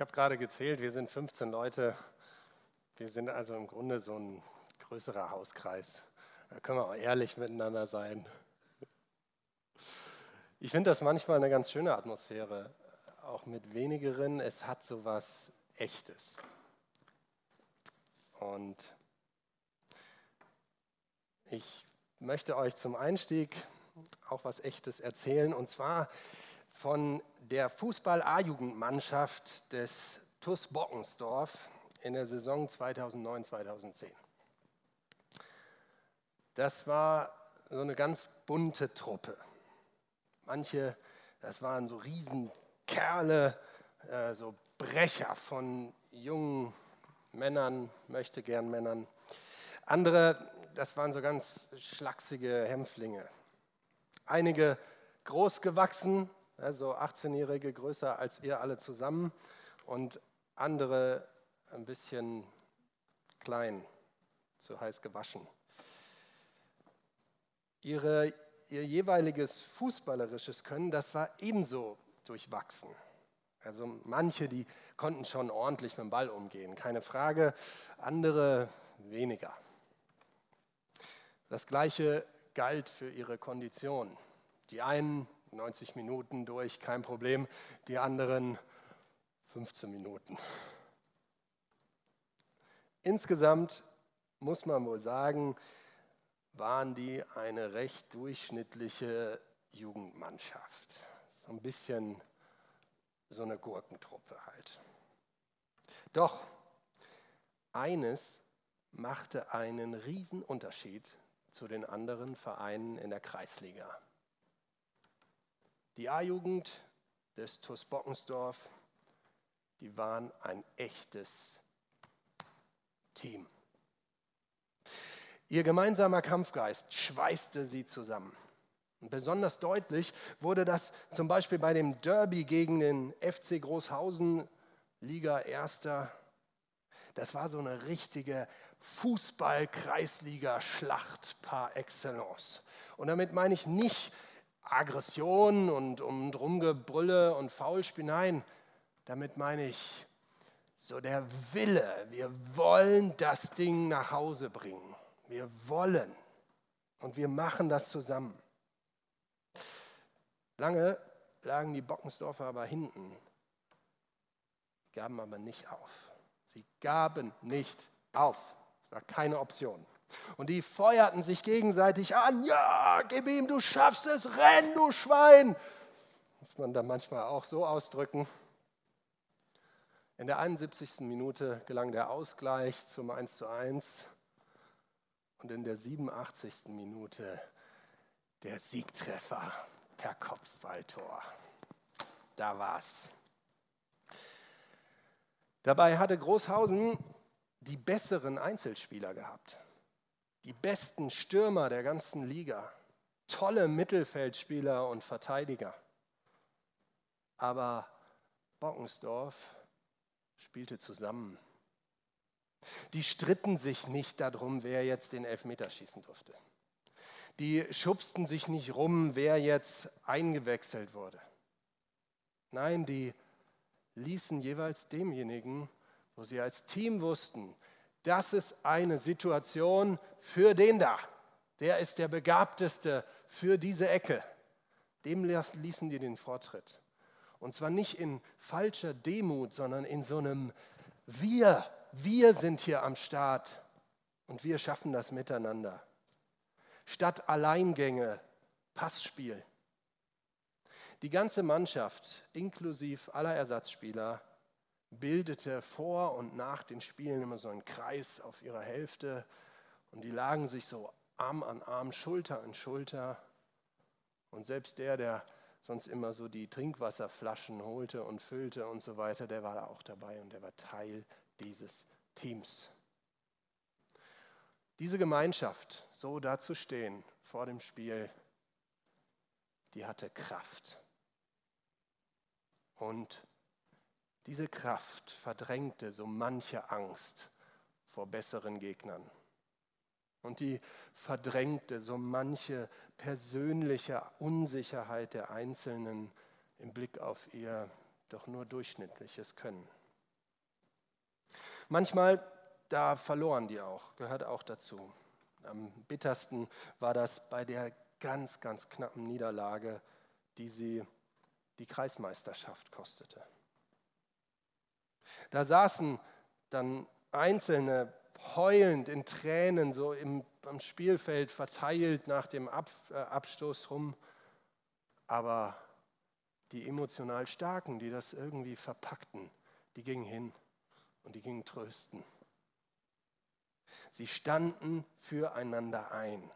Ich habe gerade gezählt, wir sind 15 Leute. Wir sind also im Grunde so ein größerer Hauskreis. Da können wir auch ehrlich miteinander sein. Ich finde das manchmal eine ganz schöne Atmosphäre, auch mit wenigeren. Es hat so was Echtes. Und ich möchte euch zum Einstieg auch was Echtes erzählen, und zwar von der Fußball-A-Jugendmannschaft des TuS Bockensdorf in der Saison 2009-2010. Das war so eine ganz bunte Truppe. Manche, das waren so Riesenkerle, äh, so Brecher von jungen Männern, möchte gern Männern. Andere, das waren so ganz schlachsige Hämpflinge. Einige groß also 18-Jährige größer als ihr alle zusammen und andere ein bisschen klein, zu heiß gewaschen. Ihre, ihr jeweiliges fußballerisches Können, das war ebenso durchwachsen. Also manche, die konnten schon ordentlich mit dem Ball umgehen, keine Frage, andere weniger. Das gleiche galt für ihre Kondition. Die einen 90 Minuten durch, kein Problem, die anderen 15 Minuten. Insgesamt muss man wohl sagen, waren die eine recht durchschnittliche Jugendmannschaft. So ein bisschen so eine Gurkentruppe halt. Doch eines machte einen Unterschied zu den anderen Vereinen in der Kreisliga. Die A-Jugend des TuS Bockensdorf, die waren ein echtes Team. Ihr gemeinsamer Kampfgeist schweißte sie zusammen. Und besonders deutlich wurde das zum Beispiel bei dem Derby gegen den FC Großhausen, Liga Erster. Das war so eine richtige Fußball-Kreisliga-Schlacht par excellence. Und damit meine ich nicht Aggression und um Drumgebrülle und Faulspiel. Nein, damit meine ich so der Wille. Wir wollen das Ding nach Hause bringen. Wir wollen. Und wir machen das zusammen. Lange lagen die Bockensdorfer aber hinten, gaben aber nicht auf. Sie gaben nicht auf. Es war keine Option. Und die feuerten sich gegenseitig an. Ja, gib ihm, du schaffst es, renn, du Schwein. Muss man da manchmal auch so ausdrücken. In der 71. Minute gelang der Ausgleich zum 1 zu 1 und in der 87. Minute der Siegtreffer per Kopfballtor. Da war's. Dabei hatte Großhausen die besseren Einzelspieler gehabt die besten Stürmer der ganzen Liga, tolle Mittelfeldspieler und Verteidiger. Aber Bockensdorf spielte zusammen. Die stritten sich nicht darum, wer jetzt den Elfmeter schießen durfte. Die schubsten sich nicht rum, wer jetzt eingewechselt wurde. Nein, die ließen jeweils demjenigen, wo sie als Team wussten, das ist eine Situation für den da. Der ist der Begabteste für diese Ecke. Dem ließen die den Vortritt. Und zwar nicht in falscher Demut, sondern in so einem Wir, wir sind hier am Start und wir schaffen das miteinander. Statt Alleingänge, Passspiel. Die ganze Mannschaft, inklusive aller Ersatzspieler, bildete vor und nach den Spielen immer so einen Kreis auf ihrer Hälfte und die lagen sich so Arm an Arm, Schulter an Schulter. Und selbst der, der sonst immer so die Trinkwasserflaschen holte und füllte und so weiter, der war da auch dabei und der war Teil dieses Teams. Diese Gemeinschaft, so dazustehen vor dem Spiel, die hatte Kraft. Und diese Kraft verdrängte so manche Angst vor besseren Gegnern. Und die verdrängte so manche persönliche Unsicherheit der Einzelnen im Blick auf ihr doch nur durchschnittliches Können. Manchmal, da verloren die auch, gehört auch dazu. Am bittersten war das bei der ganz, ganz knappen Niederlage, die sie die Kreismeisterschaft kostete. Da saßen dann Einzelne heulend in Tränen so im, am Spielfeld verteilt nach dem Ab, äh, Abstoß rum. Aber die emotional Starken, die das irgendwie verpackten, die gingen hin und die gingen trösten. Sie standen füreinander ein.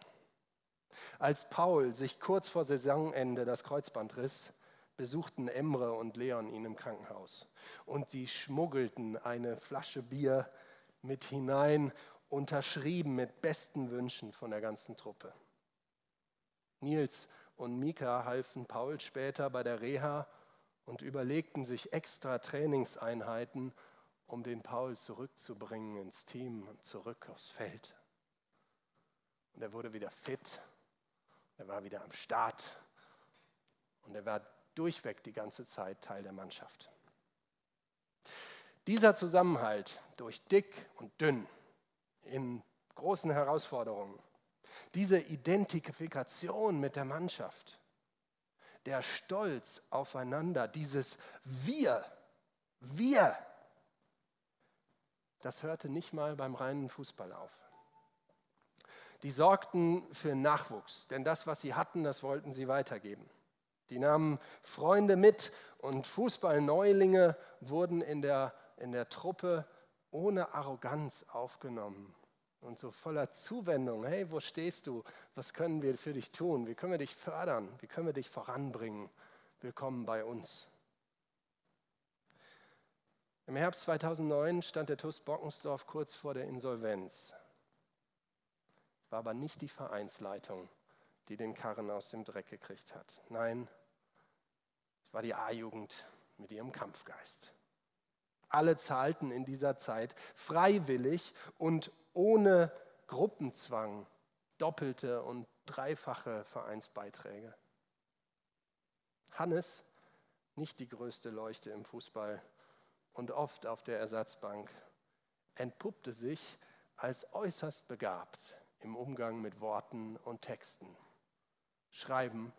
Als Paul sich kurz vor Saisonende das Kreuzband riss, besuchten Emre und Leon ihn im Krankenhaus. Und sie schmuggelten eine Flasche Bier mit hinein, unterschrieben mit besten Wünschen von der ganzen Truppe. Nils und Mika halfen Paul später bei der Reha und überlegten sich extra Trainingseinheiten, um den Paul zurückzubringen ins Team und zurück aufs Feld. Und er wurde wieder fit, er war wieder am Start und er war durchweg die ganze Zeit Teil der Mannschaft. Dieser Zusammenhalt durch dick und dünn in großen Herausforderungen, diese Identifikation mit der Mannschaft, der Stolz aufeinander, dieses Wir, wir, das hörte nicht mal beim reinen Fußball auf. Die sorgten für Nachwuchs, denn das, was sie hatten, das wollten sie weitergeben. Die nahmen Freunde mit und Fußballneulinge wurden in der, in der Truppe ohne Arroganz aufgenommen und so voller Zuwendung. Hey, wo stehst du? Was können wir für dich tun? Wie können wir dich fördern? Wie können wir dich voranbringen? Willkommen bei uns. Im Herbst 2009 stand der TUS Bockensdorf kurz vor der Insolvenz. Es war aber nicht die Vereinsleitung, die den Karren aus dem Dreck gekriegt hat. Nein, es war die A-Jugend mit ihrem Kampfgeist. Alle zahlten in dieser Zeit freiwillig und ohne Gruppenzwang doppelte und dreifache Vereinsbeiträge. Hannes, nicht die größte Leuchte im Fußball und oft auf der Ersatzbank, entpuppte sich als äußerst begabt im Umgang mit Worten und Texten. Schreiben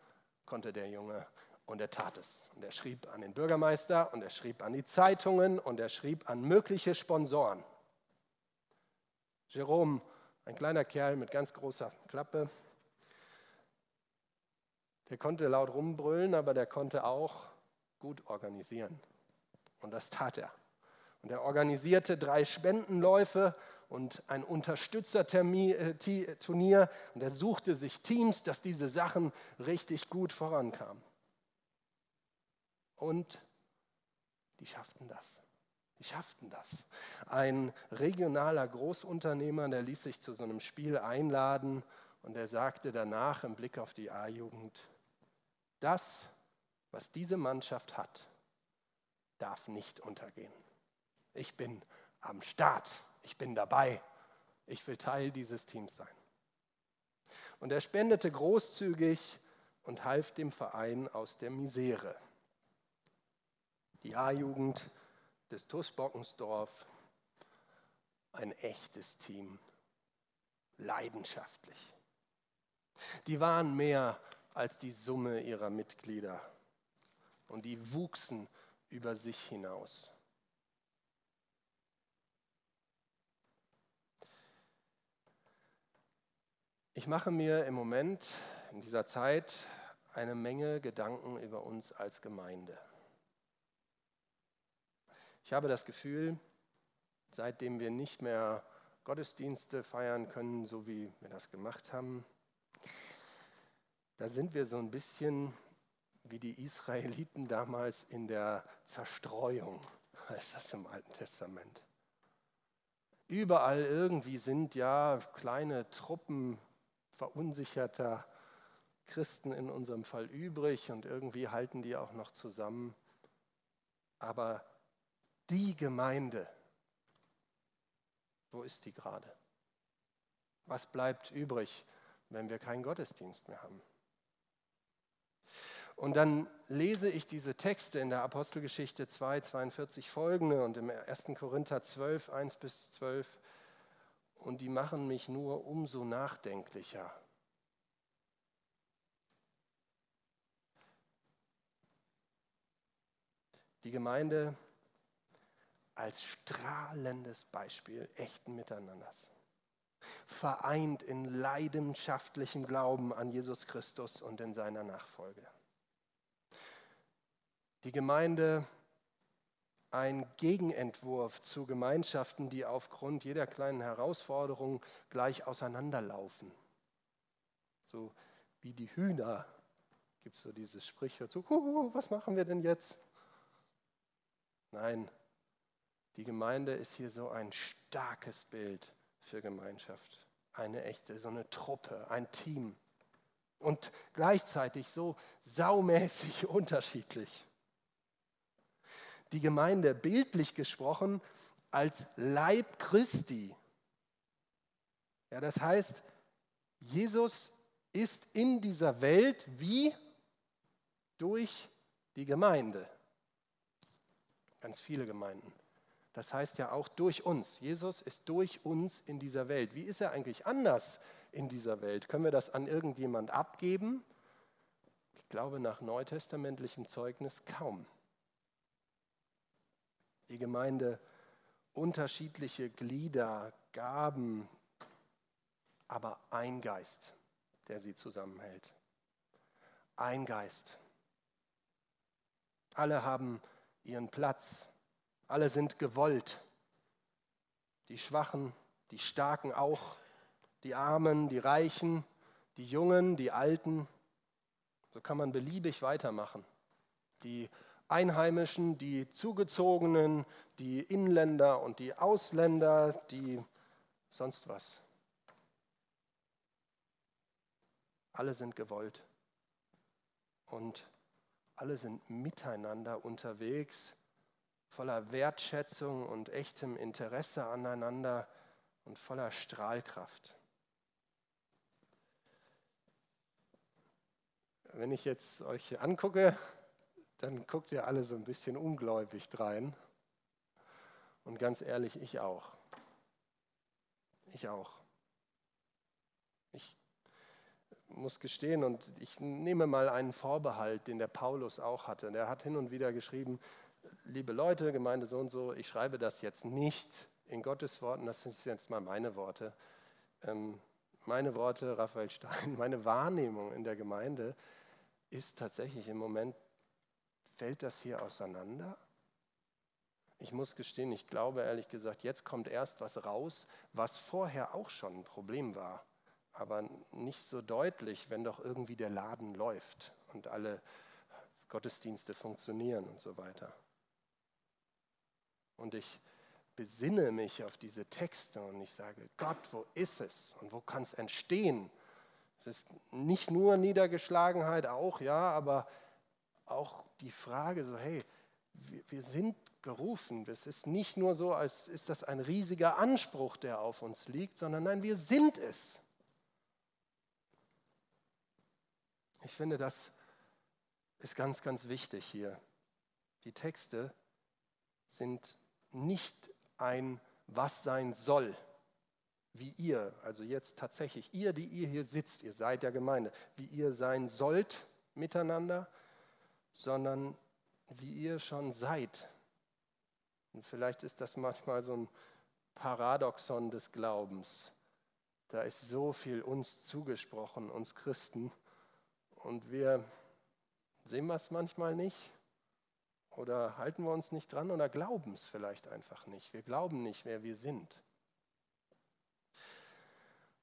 konnte der Junge und er tat es. Und er schrieb an den Bürgermeister und er schrieb an die Zeitungen und er schrieb an mögliche Sponsoren. Jerome, ein kleiner Kerl mit ganz großer Klappe, der konnte laut rumbrüllen, aber der konnte auch gut organisieren. Und das tat er. Und er organisierte drei Spendenläufe und ein Unterstützerturnier äh, und er suchte sich Teams, dass diese Sachen richtig gut vorankamen. Und die schafften das. Die schafften das. Ein regionaler Großunternehmer, der ließ sich zu so einem Spiel einladen und er sagte danach im Blick auf die A-Jugend, das, was diese Mannschaft hat, darf nicht untergehen. Ich bin am Start. Ich bin dabei. Ich will Teil dieses Teams sein. Und er spendete großzügig und half dem Verein aus der Misere. Die A-Jugend des TUS Bockensdorf, ein echtes Team, leidenschaftlich. Die waren mehr als die Summe ihrer Mitglieder und die wuchsen über sich hinaus. Ich mache mir im Moment, in dieser Zeit, eine Menge Gedanken über uns als Gemeinde. Ich habe das Gefühl, seitdem wir nicht mehr Gottesdienste feiern können, so wie wir das gemacht haben, da sind wir so ein bisschen wie die Israeliten damals in der Zerstreuung, heißt das im Alten Testament. Überall irgendwie sind ja kleine Truppen verunsicherter Christen in unserem Fall übrig und irgendwie halten die auch noch zusammen. Aber die Gemeinde, wo ist die gerade? Was bleibt übrig, wenn wir keinen Gottesdienst mehr haben? Und dann lese ich diese Texte in der Apostelgeschichte 2, 42 folgende und im 1. Korinther 12, 1 bis 12 und die machen mich nur umso nachdenklicher. Die Gemeinde als strahlendes Beispiel echten Miteinanders. Vereint in leidenschaftlichem Glauben an Jesus Christus und in seiner Nachfolge. Die Gemeinde ein Gegenentwurf zu Gemeinschaften, die aufgrund jeder kleinen Herausforderung gleich auseinanderlaufen. So wie die Hühner gibt es so dieses Sprichwort, so, was machen wir denn jetzt? Nein, die Gemeinde ist hier so ein starkes Bild für Gemeinschaft. Eine echte, so eine Truppe, ein Team. Und gleichzeitig so saumäßig unterschiedlich. Die Gemeinde bildlich gesprochen als Leib Christi. Ja, das heißt, Jesus ist in dieser Welt wie durch die Gemeinde. Ganz viele Gemeinden. Das heißt ja auch durch uns. Jesus ist durch uns in dieser Welt. Wie ist er eigentlich anders in dieser Welt? Können wir das an irgendjemand abgeben? Ich glaube nach neutestamentlichem Zeugnis kaum. Die Gemeinde unterschiedliche Glieder, Gaben, aber ein Geist, der sie zusammenhält. Ein Geist. Alle haben ihren Platz alle sind gewollt. Die Schwachen, die Starken auch, die Armen, die Reichen, die Jungen, die Alten. So kann man beliebig weitermachen. Die Einheimischen, die Zugezogenen, die Inländer und die Ausländer, die sonst was. Alle sind gewollt und alle sind miteinander unterwegs voller Wertschätzung und echtem Interesse aneinander und voller Strahlkraft. Wenn ich jetzt euch angucke, dann guckt ihr alle so ein bisschen ungläubig drein. Und ganz ehrlich, ich auch. Ich auch. Ich muss gestehen, und ich nehme mal einen Vorbehalt, den der Paulus auch hatte. Der hat hin und wieder geschrieben, liebe Leute, Gemeinde so und so, ich schreibe das jetzt nicht in Gottes Worten, das sind jetzt mal meine Worte. Ähm, meine Worte, Raphael Stein, meine Wahrnehmung in der Gemeinde ist tatsächlich im Moment, fällt das hier auseinander? Ich muss gestehen, ich glaube ehrlich gesagt, jetzt kommt erst was raus, was vorher auch schon ein Problem war, aber nicht so deutlich, wenn doch irgendwie der Laden läuft und alle Gottesdienste funktionieren und so weiter und ich besinne mich auf diese Texte und ich sage, Gott, wo ist es und wo kann es entstehen? Es ist nicht nur Niedergeschlagenheit, auch ja, aber auch die Frage so, hey, wir, wir sind berufen. Es ist nicht nur so, als ist das ein riesiger Anspruch, der auf uns liegt, sondern nein, wir sind es. Ich finde, das ist ganz, ganz wichtig hier. Die Texte sind nicht ein Was sein soll, wie ihr, also jetzt tatsächlich, ihr, die ihr hier sitzt, ihr seid der Gemeinde, wie ihr sein sollt miteinander, sondern wie ihr schon seid. Und vielleicht ist das manchmal so ein Paradoxon des Glaubens. Da ist so viel uns zugesprochen, uns Christen, und wir sehen es manchmal nicht oder halten wir uns nicht dran oder glauben es vielleicht einfach nicht. Wir glauben nicht, wer wir sind.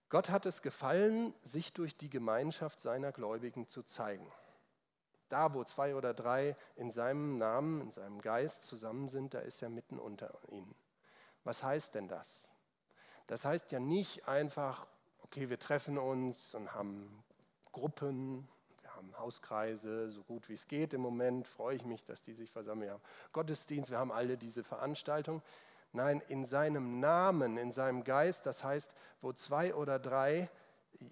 Gott hat es gefallen, sich durch die Gemeinschaft seiner Gläubigen zu zeigen. Da, wo zwei oder drei in seinem Namen, in seinem Geist zusammen sind, da ist er mitten unter ihnen. Was heißt denn das? Das heißt ja nicht einfach, okay, wir treffen uns und haben Gruppen, haben Hauskreise, so gut wie es geht im Moment, freue ich mich, dass die sich versammeln. Wir haben Gottesdienst, wir haben alle diese Veranstaltungen. Nein, in seinem Namen, in seinem Geist, das heißt, wo zwei oder drei,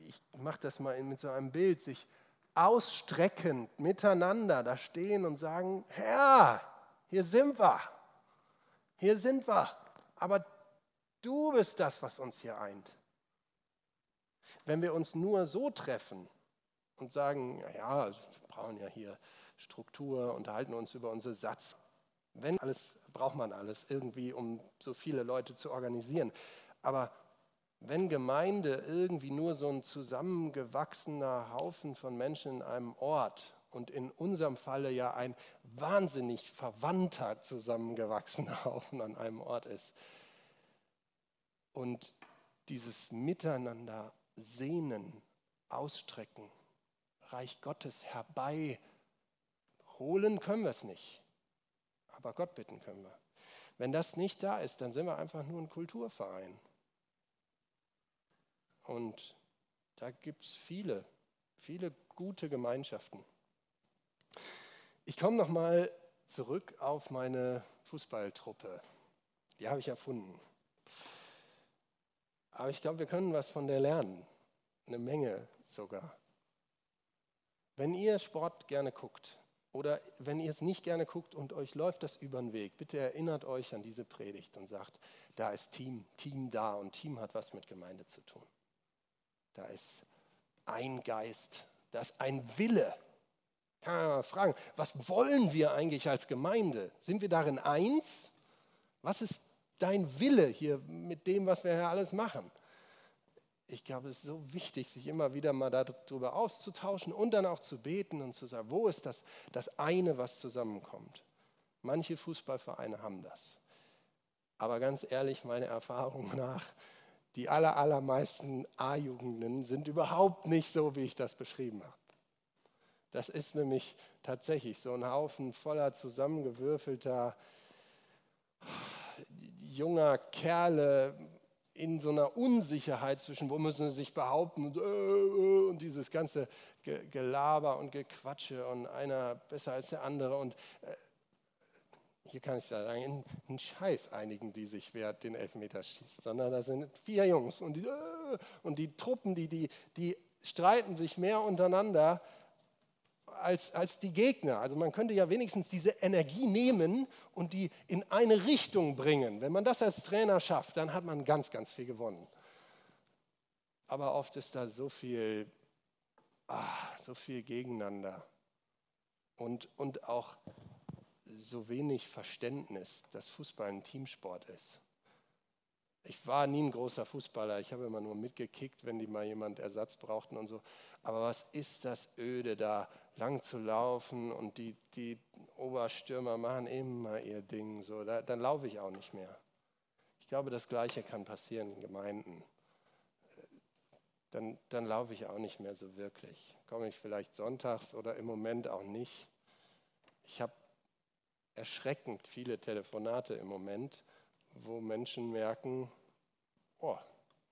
ich mache das mal mit so einem Bild, sich ausstreckend miteinander da stehen und sagen, Herr, hier sind wir, hier sind wir, aber du bist das, was uns hier eint. Wenn wir uns nur so treffen und sagen, ja, also wir brauchen ja hier Struktur, unterhalten uns über unsere Satz, wenn alles, braucht man alles irgendwie, um so viele Leute zu organisieren. Aber wenn Gemeinde irgendwie nur so ein zusammengewachsener Haufen von Menschen in einem Ort und in unserem Falle ja ein wahnsinnig verwandter zusammengewachsener Haufen an einem Ort ist und dieses Miteinander sehnen, ausstrecken, Reich Gottes herbei holen können wir es nicht, aber Gott bitten können wir. Wenn das nicht da ist, dann sind wir einfach nur ein Kulturverein. Und da gibt es viele, viele gute Gemeinschaften. Ich komme nochmal zurück auf meine Fußballtruppe. Die habe ich erfunden. Aber ich glaube, wir können was von der lernen. Eine Menge sogar. Wenn ihr Sport gerne guckt oder wenn ihr es nicht gerne guckt und euch läuft das über den Weg, bitte erinnert euch an diese Predigt und sagt, da ist Team, Team da und Team hat was mit Gemeinde zu tun. Da ist ein Geist, da ist ein Wille. Kann man mal fragen, was wollen wir eigentlich als Gemeinde? Sind wir darin eins? Was ist dein Wille hier mit dem, was wir hier alles machen? Ich glaube, es ist so wichtig, sich immer wieder mal darüber auszutauschen und dann auch zu beten und zu sagen, wo ist das, das eine, was zusammenkommt? Manche Fußballvereine haben das. Aber ganz ehrlich, meine Erfahrung nach, die aller, allermeisten A-Jugenden sind überhaupt nicht so, wie ich das beschrieben habe. Das ist nämlich tatsächlich so ein Haufen voller zusammengewürfelter junger Kerle in so einer Unsicherheit zwischen, wo müssen sie sich behaupten und, äh, äh, und dieses ganze Gelaber und Gequatsche und einer besser als der andere und äh, hier kann ich sagen, ein Scheiß einigen die sich, wer den Elfmeter schießt, sondern da sind vier Jungs und die, äh, und die Truppen, die, die, die streiten sich mehr untereinander als, als die Gegner. Also man könnte ja wenigstens diese Energie nehmen und die in eine Richtung bringen. Wenn man das als Trainer schafft, dann hat man ganz, ganz viel gewonnen. Aber oft ist da so viel, ah, so viel gegeneinander und, und auch so wenig Verständnis, dass Fußball ein Teamsport ist. Ich war nie ein großer Fußballer, ich habe immer nur mitgekickt, wenn die mal jemand Ersatz brauchten und so. Aber was ist das öde, da lang zu laufen und die, die Oberstürmer machen immer ihr Ding. So, da, dann laufe ich auch nicht mehr. Ich glaube, das Gleiche kann passieren in Gemeinden. Dann, dann laufe ich auch nicht mehr so wirklich. Komme ich vielleicht sonntags oder im Moment auch nicht. Ich habe erschreckend viele Telefonate im Moment, wo Menschen merken, oh,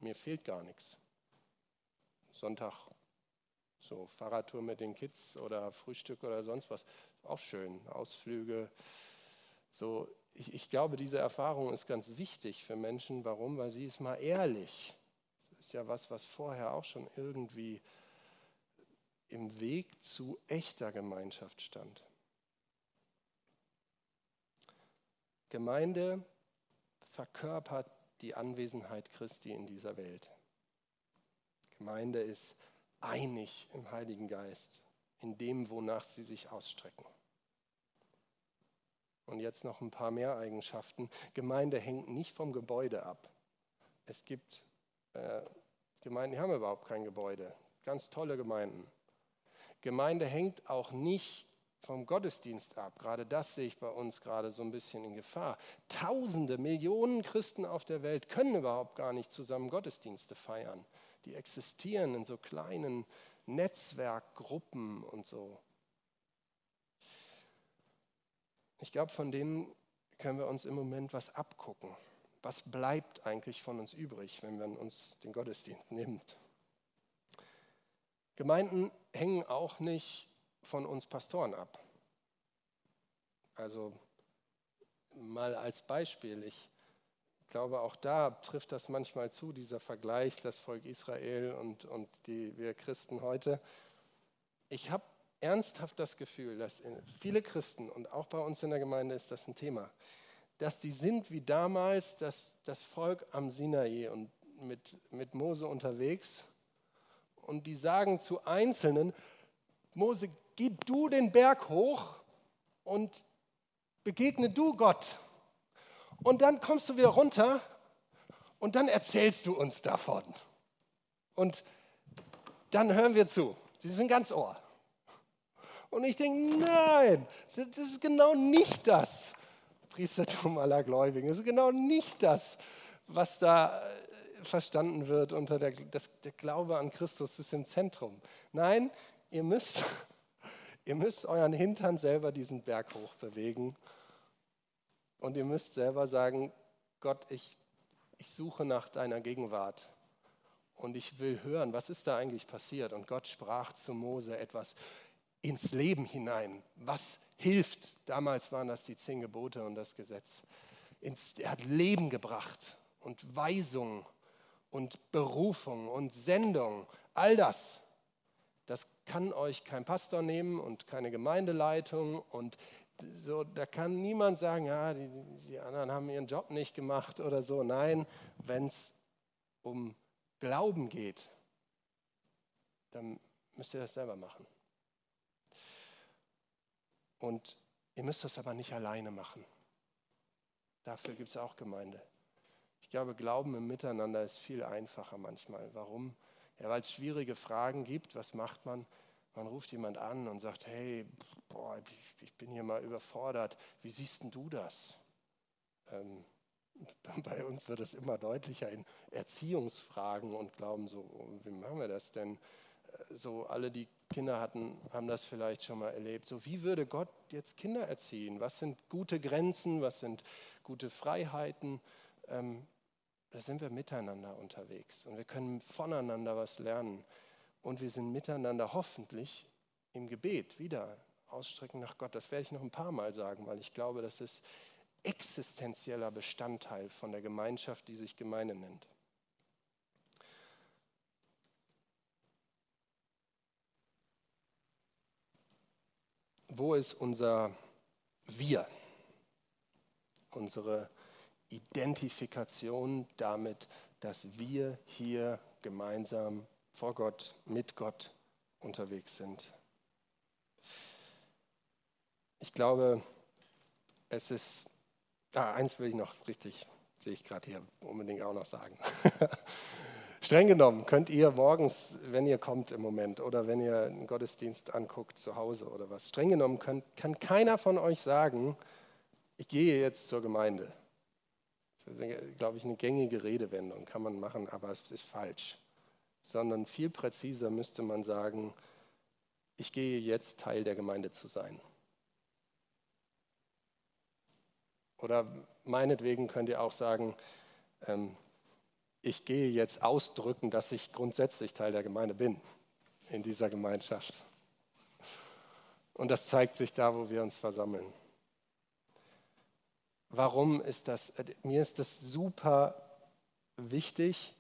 mir fehlt gar nichts. Sonntag so Fahrradtour mit den Kids oder Frühstück oder sonst was, auch schön. Ausflüge. So, ich, ich glaube, diese Erfahrung ist ganz wichtig für Menschen. Warum? Weil sie ist mal ehrlich. Das ist ja was, was vorher auch schon irgendwie im Weg zu echter Gemeinschaft stand. Gemeinde verkörpert die Anwesenheit Christi in dieser Welt. Gemeinde ist einig im Heiligen Geist, in dem, wonach sie sich ausstrecken. Und jetzt noch ein paar mehr Eigenschaften. Gemeinde hängt nicht vom Gebäude ab. Es gibt äh, Gemeinden, die haben überhaupt kein Gebäude. Ganz tolle Gemeinden. Gemeinde hängt auch nicht vom Gottesdienst ab. Gerade das sehe ich bei uns gerade so ein bisschen in Gefahr. Tausende, Millionen Christen auf der Welt können überhaupt gar nicht zusammen Gottesdienste feiern. Die existieren in so kleinen Netzwerkgruppen und so. Ich glaube, von denen können wir uns im Moment was abgucken. Was bleibt eigentlich von uns übrig, wenn man uns den Gottesdienst nimmt? Gemeinden hängen auch nicht von uns Pastoren ab. Also mal als Beispiel, ich glaube, auch da trifft das manchmal zu, dieser Vergleich, das Volk Israel und, und die, wir Christen heute. ich habe ernsthaft das Gefühl, dass viele Christen und auch bei uns in der Gemeinde ist das ein Thema, dass die sind wie damals das, das Volk am Sinai und mit, mit Mose unterwegs und die sagen zu Einzelnen, Mose, geh du den Berg hoch und begegne du Gott. Und dann kommst du wieder runter und dann erzählst du uns davon. Und dann hören wir zu. Sie sind ganz ohr. Und ich denke, nein, das ist genau nicht das Priestertum aller Gläubigen. Das ist genau nicht das, was da äh, verstanden wird unter der, das, der Glaube an Christus ist im Zentrum. Nein, ihr müsst, ihr müsst euren Hintern selber diesen Berg hoch bewegen und ihr müsst selber sagen, Gott, ich, ich suche nach deiner Gegenwart und ich will hören, was ist da eigentlich passiert. Und Gott sprach zu Mose etwas ins Leben hinein. Was hilft? Damals waren das die zehn Gebote und das Gesetz. er hat Leben gebracht und Weisung und Berufung und Sendung. All das, das kann euch kein Pastor nehmen und keine Gemeindeleitung und so, da kann niemand sagen, ja, die, die anderen haben ihren Job nicht gemacht oder so. Nein, wenn es um Glauben geht, dann müsst ihr das selber machen. Und ihr müsst das aber nicht alleine machen. Dafür gibt es auch Gemeinde. Ich glaube, Glauben im Miteinander ist viel einfacher manchmal. Warum? Ja, weil es schwierige Fragen gibt. Was macht man? Man ruft jemand an und sagt, hey, boah, ich, bin hier mal überfordert. Wie siehst denn du das? Ähm, bei uns wird es immer deutlicher in Erziehungsfragen und glauben so, wie machen wir das denn? Äh, so alle, die Kinder hatten, haben das vielleicht schon mal erlebt. So, wie würde Gott jetzt Kinder erziehen? Was sind gute Grenzen? Was sind gute Freiheiten? Ähm, da sind wir miteinander unterwegs und wir können voneinander was lernen und wir sind miteinander hoffentlich im Gebet wieder ausstrecken nach Gott. Das werde ich noch ein paar Mal sagen, weil ich glaube, das ist existenzieller Bestandteil von der Gemeinschaft, die sich Gemeinde nennt. Wo ist unser Wir? Unsere Identifikation damit, dass wir hier gemeinsam vor Gott, mit Gott unterwegs sind. Ich glaube, es ist, ah, eins will ich noch richtig, sehe ich gerade hier, unbedingt auch noch sagen. Streng genommen könnt ihr morgens, wenn ihr kommt im Moment oder wenn ihr einen Gottesdienst anguckt zu Hause oder was, streng genommen könnt, kann keiner von euch sagen, ich gehe jetzt zur Gemeinde. Ist, glaube ich, eine gängige Redewendung, kann man machen, aber es ist falsch sondern viel präziser müsste man sagen, ich gehe jetzt Teil der Gemeinde zu sein. Oder meinetwegen könnt ihr auch sagen, ähm, ich gehe jetzt ausdrücken, dass ich grundsätzlich Teil der Gemeinde bin, in dieser Gemeinschaft. Und das zeigt sich da, wo wir uns versammeln. Warum ist das? Äh, mir ist das super wichtig,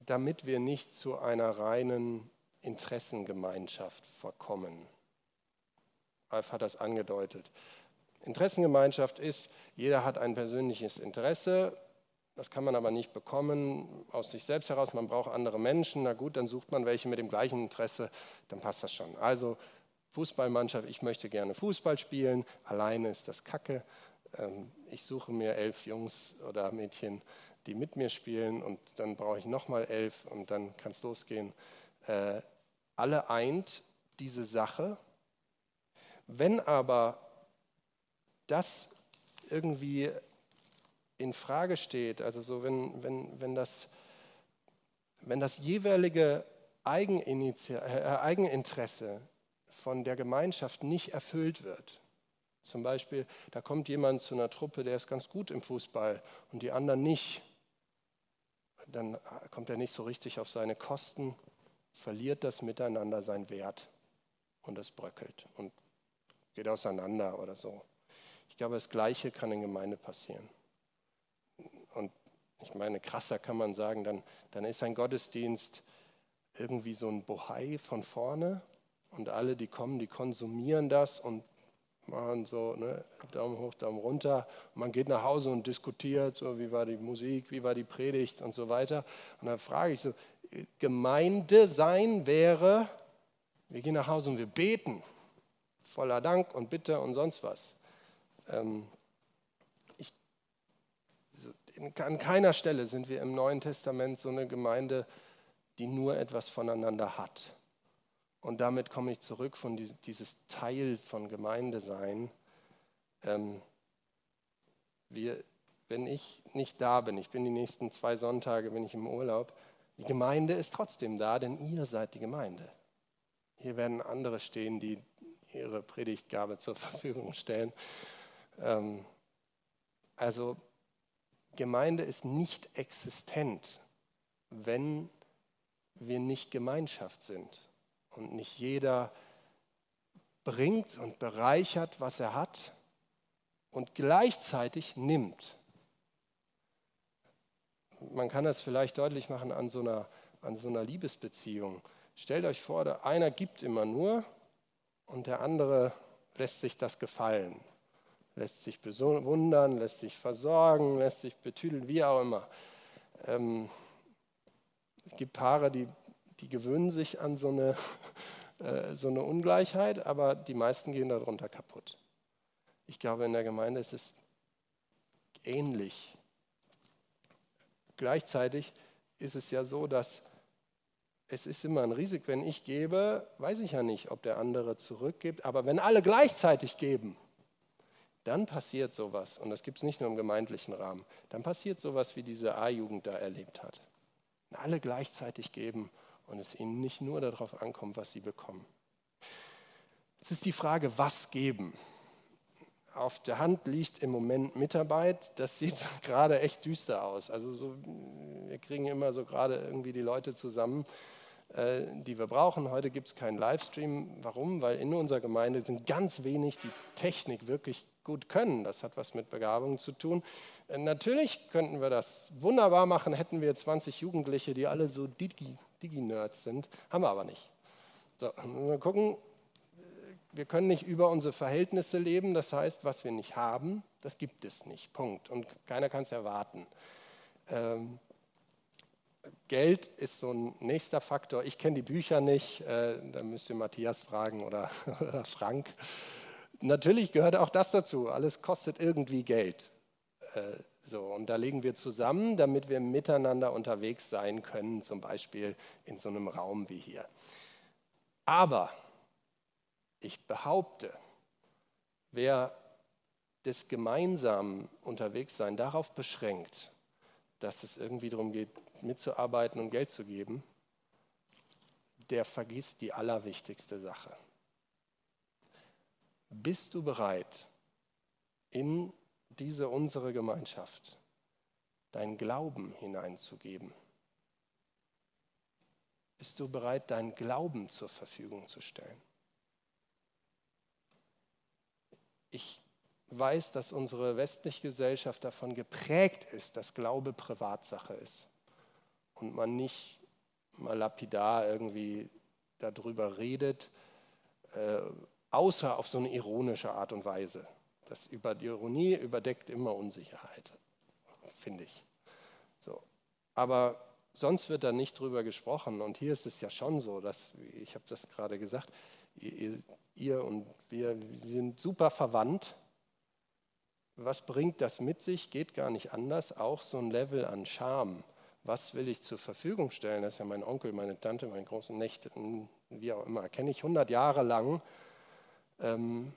damit wir nicht zu einer reinen Interessengemeinschaft verkommen. Ralf hat das angedeutet. Interessengemeinschaft ist, jeder hat ein persönliches Interesse, das kann man aber nicht bekommen aus sich selbst heraus, man braucht andere Menschen, na gut, dann sucht man welche mit dem gleichen Interesse, dann passt das schon. Also Fußballmannschaft, ich möchte gerne Fußball spielen, alleine ist das Kacke. Ähm, ich suche mir elf Jungs oder Mädchen, die mit mir spielen und dann brauche ich nochmal elf und dann kann es losgehen. Äh, alle eint diese Sache. Wenn aber das irgendwie in Frage steht, also so wenn, wenn, wenn, das, wenn das jeweilige äh, Eigeninteresse von der Gemeinschaft nicht erfüllt wird, zum Beispiel, da kommt jemand zu einer Truppe, der ist ganz gut im Fußball und die anderen nicht, dann kommt er nicht so richtig auf seine Kosten, verliert das Miteinander seinen Wert und es bröckelt und geht auseinander oder so. Ich glaube, das Gleiche kann in Gemeinde passieren. Und ich meine, krasser kann man sagen, dann, dann ist ein Gottesdienst irgendwie so ein Bohai von vorne und alle, die kommen, die konsumieren das und machen so ne, Daumen hoch, Daumen runter. Man geht nach Hause und diskutiert, so wie war die Musik, wie war die Predigt und so weiter. Und dann frage ich so, Gemeinde sein wäre, wir gehen nach Hause und wir beten, voller Dank und Bitte und sonst was. Ähm, ich, an keiner Stelle sind wir im Neuen Testament so eine Gemeinde, die nur etwas voneinander hat. Und damit komme ich zurück von die, dieses Teil von Gemeinde sein. Ähm, wir, wenn ich nicht da bin, ich bin die nächsten zwei Sonntage, bin ich im Urlaub, die Gemeinde ist trotzdem da, denn ihr seid die Gemeinde. Hier werden andere stehen, die ihre Predigtgabe zur Verfügung stellen. Ähm, also Gemeinde ist nicht existent, wenn wir nicht Gemeinschaft sind und nicht jeder bringt und bereichert, was er hat und gleichzeitig nimmt. Man kann das vielleicht deutlich machen an so einer, an so einer Liebesbeziehung. Stellt euch vor, einer gibt immer nur und der andere lässt sich das gefallen, lässt sich bewundern, lässt sich versorgen, lässt sich betüdeln, wie auch immer. Ähm, es gibt Paare, die die gewöhnen sich an so eine, äh, so eine Ungleichheit, aber die meisten gehen darunter kaputt. Ich glaube, in der Gemeinde ist es ähnlich. Gleichzeitig ist es ja so, dass es ist immer ein Risiko, wenn ich gebe, weiß ich ja nicht, ob der andere zurückgibt, aber wenn alle gleichzeitig geben, dann passiert sowas, und das gibt es nicht nur im gemeindlichen Rahmen, dann passiert sowas, wie diese A-Jugend da erlebt hat. Wenn alle gleichzeitig geben und es ihnen nicht nur darauf ankommt, was sie bekommen. Es ist die Frage, was geben. Auf der Hand liegt im Moment Mitarbeit. Das sieht gerade echt düster aus. Also so, wir kriegen immer so gerade irgendwie die Leute zusammen, äh, die wir brauchen. Heute gibt es keinen Livestream. Warum? Weil in unserer Gemeinde sind ganz wenig, die Technik wirklich gut können. Das hat was mit Begabung zu tun. Äh, natürlich könnten wir das wunderbar machen, hätten wir 20 Jugendliche, die alle so digi Digi-Nerds sind, haben wir aber nicht. So, wir gucken, wir können nicht über unsere Verhältnisse leben, das heißt, was wir nicht haben, das gibt es nicht. Punkt. Und keiner kann es erwarten. Ähm, Geld ist so ein nächster Faktor. Ich kenne die Bücher nicht, äh, da müsst ihr Matthias fragen oder, oder Frank. Natürlich gehört auch das dazu. Alles kostet irgendwie Geld. Äh, so, und da legen wir zusammen, damit wir miteinander unterwegs sein können, zum Beispiel in so einem Raum wie hier. Aber ich behaupte, wer das gemeinsam Unterwegssein darauf beschränkt, dass es irgendwie darum geht, mitzuarbeiten und Geld zu geben, der vergisst die allerwichtigste Sache. Bist du bereit, in diese unsere Gemeinschaft dein Glauben hineinzugeben? Bist du bereit, deinen Glauben zur Verfügung zu stellen? Ich weiß, dass unsere westliche Gesellschaft davon geprägt ist, dass Glaube Privatsache ist und man nicht mal lapidar irgendwie darüber redet, äh, außer auf so eine ironische Art und Weise. Das über die Ironie überdeckt immer Unsicherheit, finde ich. So. Aber sonst wird da nicht drüber gesprochen. Und hier ist es ja schon so, dass, ich habe das gerade gesagt, ihr, ihr und wir sind super verwandt. Was bringt das mit sich? Geht gar nicht anders. Auch so ein Level an Scham. Was will ich zur Verfügung stellen? Das ist ja mein Onkel, meine Tante, mein großen Nächte, wie auch immer. Kenne ich 100 Jahre lang. Ähm,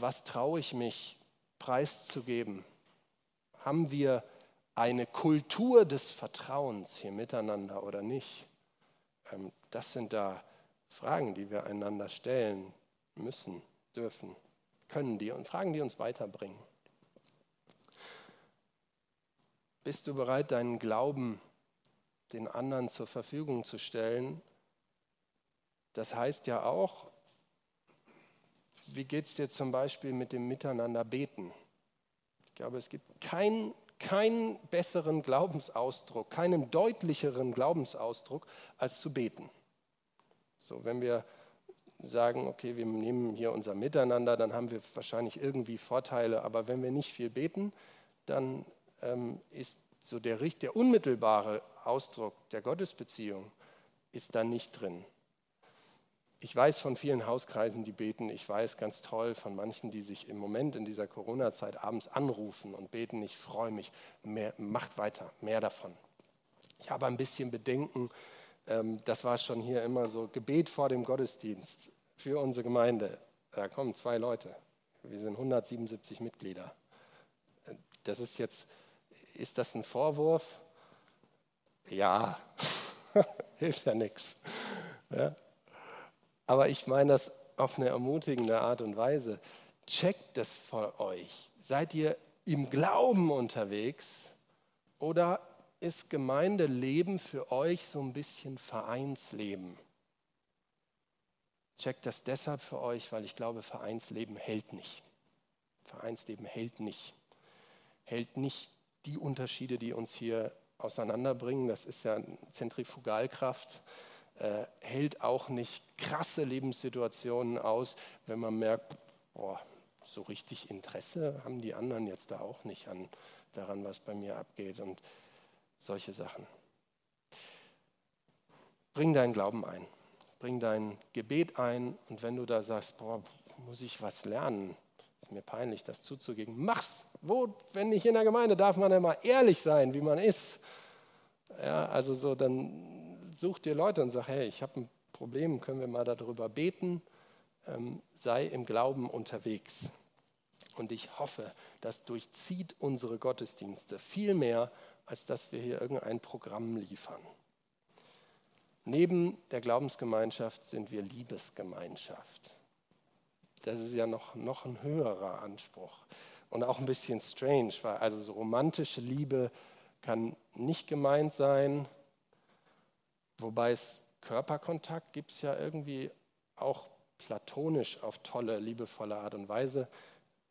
was traue ich mich preiszugeben? Haben wir eine Kultur des Vertrauens hier miteinander oder nicht? Ähm, das sind da Fragen, die wir einander stellen müssen, dürfen, können die und Fragen, die uns weiterbringen. Bist du bereit, deinen Glauben den anderen zur Verfügung zu stellen? Das heißt ja auch, wie geht es dir zum Beispiel mit dem Miteinander beten? Ich glaube, es gibt kein keinen besseren Glaubensausdruck, keinen deutlicheren Glaubensausdruck, als zu beten. So, wenn wir sagen, okay, wir nehmen hier unser Miteinander, dann haben wir wahrscheinlich irgendwie Vorteile, aber wenn wir nicht viel beten, dann ähm, ist so der, der unmittelbare Ausdruck der Gottesbeziehung ist da nicht drin. Ich weiß von vielen Hauskreisen, die beten. Ich weiß ganz toll von manchen, die sich im Moment in dieser Corona-Zeit abends anrufen und beten. Ich freue mich. Mehr, macht weiter, mehr davon. Ich habe ein bisschen Bedenken. Ähm, das war schon hier immer so Gebet vor dem Gottesdienst für unsere Gemeinde. Da kommen zwei Leute. Wir sind 177 Mitglieder. Das ist jetzt, ist das ein Vorwurf? Ja, hilft ja nichts. Ja. Aber ich meine das auf eine ermutigende Art und Weise. Checkt das vor euch. Seid ihr im Glauben unterwegs oder ist Gemeindeleben für euch so ein bisschen Vereinsleben? Checkt das deshalb für euch, weil ich glaube, Vereinsleben hält nicht. Vereinsleben hält nicht. Hält nicht die Unterschiede, die uns hier auseinanderbringen. Das ist ja Zentrifugalkraft äh, hält auch nicht krasse Lebenssituationen aus, wenn man merkt, boah, so richtig Interesse haben die anderen jetzt da auch nicht an daran, was bei mir abgeht und solche Sachen. Bring deinen Glauben ein, bring dein Gebet ein und wenn du da sagst, boah, muss ich was lernen, ist mir peinlich, das zuzugeben, mach's. Wo, wenn nicht in der Gemeinde, darf man ja mal ehrlich sein, wie man ist. Ja, also so, dann such dir Leute und sag, hey, ich habe ein Problem, können wir mal darüber beten? Ähm, sei im Glauben unterwegs. Und ich hoffe, das durchzieht unsere Gottesdienste viel mehr, als dass wir hier irgendein Programm liefern. Neben der Glaubensgemeinschaft sind wir Liebesgemeinschaft. Das ist ja noch, noch ein höherer Anspruch und auch ein bisschen strange, weil also so romantische Liebe kann nicht gemeint sein, Wobei es Körperkontakt gibt es ja irgendwie auch platonisch auf tolle, liebevolle Art und Weise.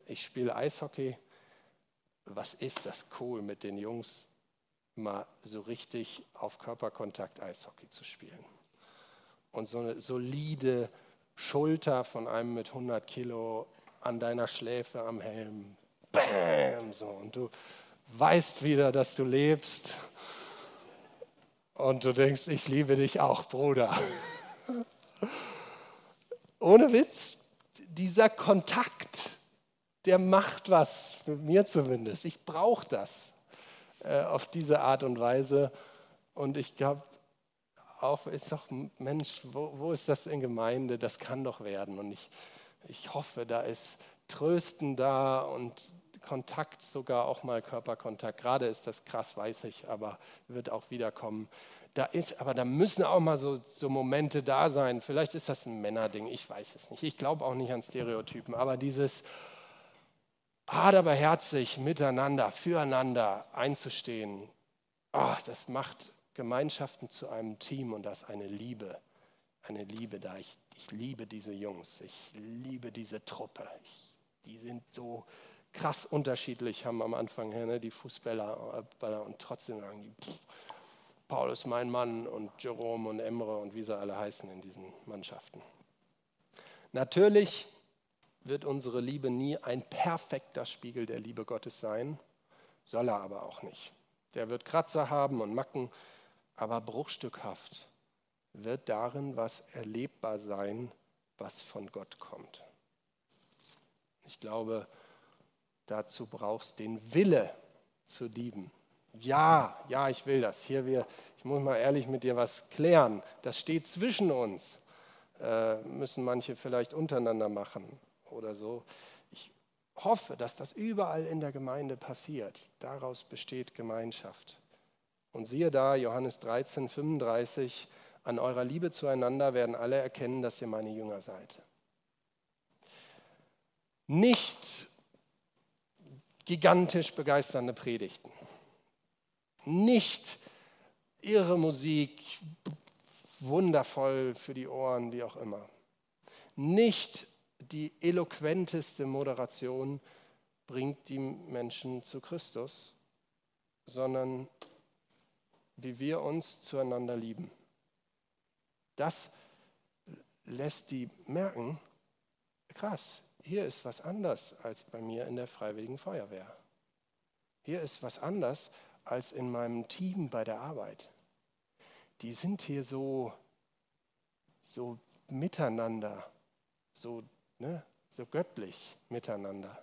Ich spiele Eishockey. Was ist das cool, mit den Jungs mal so richtig auf Körperkontakt Eishockey zu spielen? Und so eine solide Schulter von einem mit 100 Kilo an deiner Schläfe am Helm. Bam! So. Und du weißt wieder, dass du lebst und du denkst, ich liebe dich auch, Bruder. Ohne Witz, dieser Kontakt, der macht was, mit mir zumindest. Ich brauche das äh, auf diese Art und Weise. Und ich glaube, auch ist doch, Mensch, wo, wo, ist das in Gemeinde? Das kann doch werden. Und ich, ich hoffe, da ist Trösten da und Kontakt, sogar auch mal Körperkontakt. Gerade ist das krass, weiß ich, aber wird auch wiederkommen. Da ist, aber da müssen auch mal so, so Momente da sein. Vielleicht ist das ein Männerding, ich weiß es nicht. Ich glaube auch nicht an Stereotypen, aber dieses hart aber herzlich miteinander, füreinander einzustehen, oh, das macht Gemeinschaften zu einem Team und das eine Liebe. Eine Liebe da. Ich, ich liebe diese Jungs, ich liebe diese Truppe. Ich, die sind so, krass unterschiedlich haben am Anfang her, ne, die Fußballer äh, und trotzdem sagen die, pff, ist mein Mann und Jerome und Emre und wie sie alle heißen in diesen Mannschaften. Natürlich wird unsere Liebe nie ein perfekter Spiegel der Liebe Gottes sein, soll er aber auch nicht. Der wird Kratzer haben und Macken, aber bruchstückhaft wird darin was erlebbar sein, was von Gott kommt. Ich glaube, Dazu brauchst den Wille zu lieben. Ja, ja, ich will das. Hier wir, ich muss mal ehrlich mit dir was klären. Das steht zwischen uns. Äh, müssen manche vielleicht untereinander machen oder so. Ich hoffe, dass das überall in der Gemeinde passiert. Daraus besteht Gemeinschaft. Und siehe da, Johannes 13, 35, an eurer Liebe zueinander werden alle erkennen, dass ihr meine Jünger seid. Nicht gigantisch begeisternde Predigten. Nicht irre Musik, wundervoll für die Ohren, wie auch immer. Nicht die eloquenteste Moderation bringt die Menschen zu Christus, sondern wie wir uns zueinander lieben. Das lässt die merken, krass, hier ist was anders als bei mir in der Freiwilligen Feuerwehr. Hier ist was anders als in meinem Team bei der Arbeit. Die sind hier so, so miteinander, so, ne, so göttlich miteinander.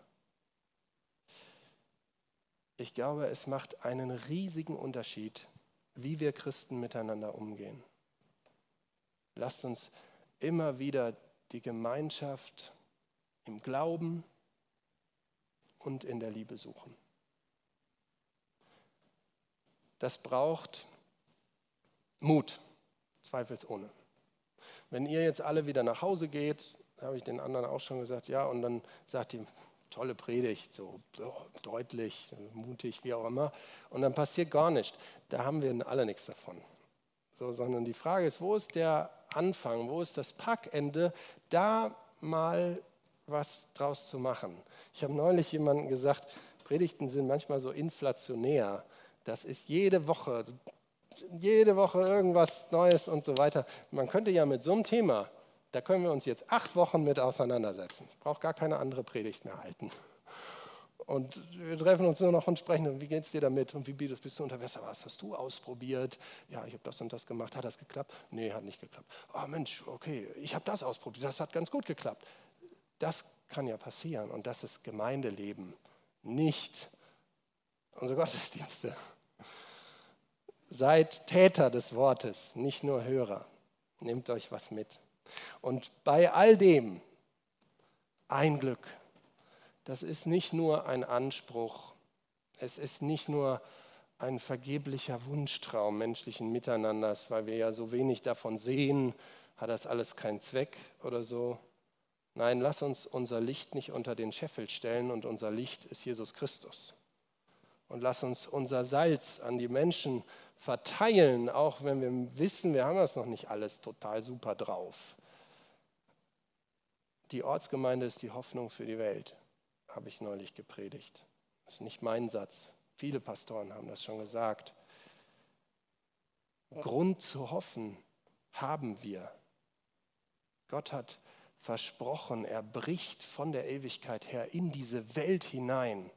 Ich glaube, es macht einen riesigen Unterschied, wie wir Christen miteinander umgehen. Lasst uns immer wieder die Gemeinschaft im Glauben und in der Liebe suchen. Das braucht Mut, zweifelsohne. Wenn ihr jetzt alle wieder nach Hause geht, habe ich den anderen auch schon gesagt, ja, und dann sagt die tolle Predigt, so, so deutlich, mutig, wie auch immer, und dann passiert gar nichts. Da haben wir alle nichts davon. So, sondern die Frage ist, wo ist der Anfang, wo ist das Packende, da mal was draus zu machen. Ich habe neulich jemandem gesagt, Predigten sind manchmal so inflationär. Das ist jede Woche, jede Woche irgendwas Neues und so weiter. Man könnte ja mit so einem Thema, da können wir uns jetzt acht Wochen mit auseinandersetzen. Ich brauche gar keine andere Predigt mehr halten. Und wir treffen uns nur noch und sprechen, wie geht es dir damit und wie bist du unter Wasser? Was hast du ausprobiert? Ja, ich habe das und das gemacht. Hat das geklappt? Nee, hat nicht geklappt. Oh Mensch, okay, ich habe das ausprobiert. Das hat ganz gut geklappt. Das kann ja passieren und das ist Gemeindeleben, nicht unsere Gottesdienste. Seid Täter des Wortes, nicht nur Hörer. Nehmt euch was mit. Und bei all dem ein Glück das ist nicht nur ein Anspruch, es ist nicht nur ein vergeblicher Wunschtraum menschlichen Miteinanders, weil wir ja so wenig davon sehen, hat das alles keinen Zweck oder so. Nein, lass uns unser Licht nicht unter den Scheffel stellen und unser Licht ist Jesus Christus. Und lass uns unser Salz an die Menschen verteilen, auch wenn wir wissen, wir haben das noch nicht alles total super drauf. Die Ortsgemeinde ist die Hoffnung für die Welt habe ich neulich gepredigt. Das ist nicht mein Satz. Viele Pastoren haben das schon gesagt. Grund zu hoffen haben wir. Gott hat versprochen, er bricht von der Ewigkeit her in diese Welt hinein.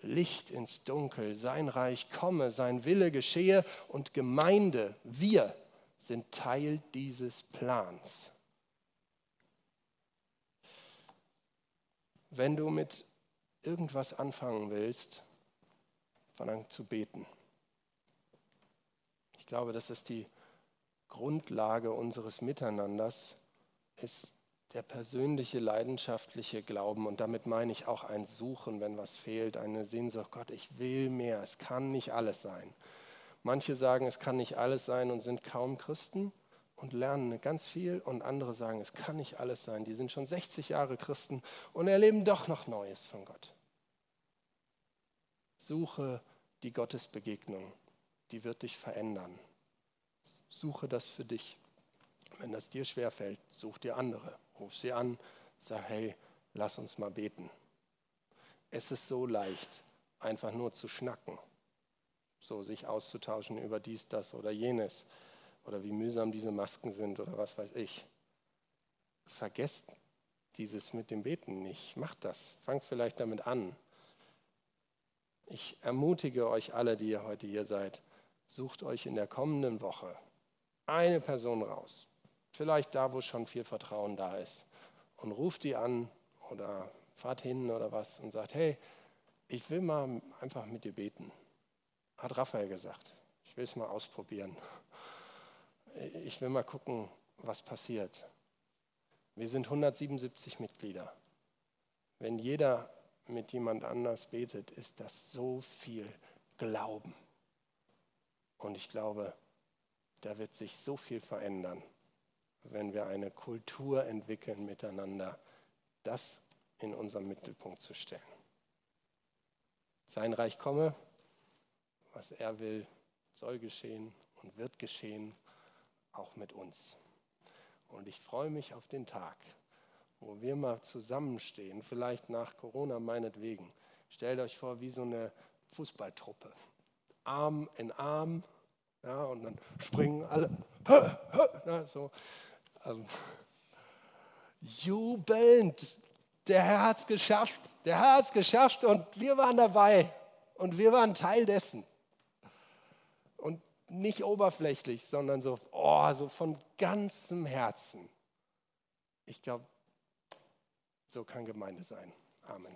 Licht ins Dunkel, sein Reich komme, sein Wille geschehe und Gemeinde, wir sind Teil dieses Plans. wenn du mit irgendwas anfangen willst, fang an zu beten. Ich glaube, das ist die Grundlage unseres Miteinanders, ist der persönliche, leidenschaftliche Glauben. Und damit meine ich auch ein Suchen, wenn was fehlt, eine Sehnsucht, Gott, ich will mehr, es kann nicht alles sein. Manche sagen, es kann nicht alles sein und sind kaum Christen und lernen ganz viel und andere sagen, es kann nicht alles sein. Die sind schon 60 Jahre Christen und erleben doch noch Neues von Gott. Suche die Gottesbegegnung, die wird dich verändern. Suche das für dich. Wenn das dir schwerfällt, such dir andere. Ruf sie an, sag, hey, lass uns mal beten. Es ist so leicht, einfach nur zu schnacken, so sich auszutauschen über dies, das oder jenes oder wie mühsam diese Masken sind oder was weiß ich. Vergesst dieses mit dem Beten nicht. Macht das. Fangt vielleicht damit an. Ich ermutige euch alle, die ihr heute hier seid, sucht euch in der kommenden Woche eine Person raus. Vielleicht da, wo schon viel Vertrauen da ist. Und ruft die an oder fahrt hin oder was und sagt, hey, ich will mal einfach mit dir beten. Hat Raphael gesagt. Ich will es mal ausprobieren ich will mal gucken, was passiert. Wir sind 177 Mitglieder. Wenn jeder mit jemand anders betet, ist das so viel Glauben. Und ich glaube, da wird sich so viel verändern, wenn wir eine Kultur entwickeln miteinander, das in unserem Mittelpunkt zu stellen. Sein Reich komme, was er will, soll geschehen und wird geschehen auch mit uns. Und ich freue mich auf den Tag, wo wir mal zusammenstehen, vielleicht nach Corona meinetwegen. Stellt euch vor, wie so eine Fußballtruppe. Arm in Arm. Ja, und dann springen alle. Ja, so. Also, jubelnd. Der Herr hat es geschafft. Der Herr hat es geschafft und wir waren dabei. Und wir waren Teil dessen. Und nicht oberflächlich, sondern so, oh, so von ganzem Herzen. Ich glaube, so kann Gemeinde sein. Amen.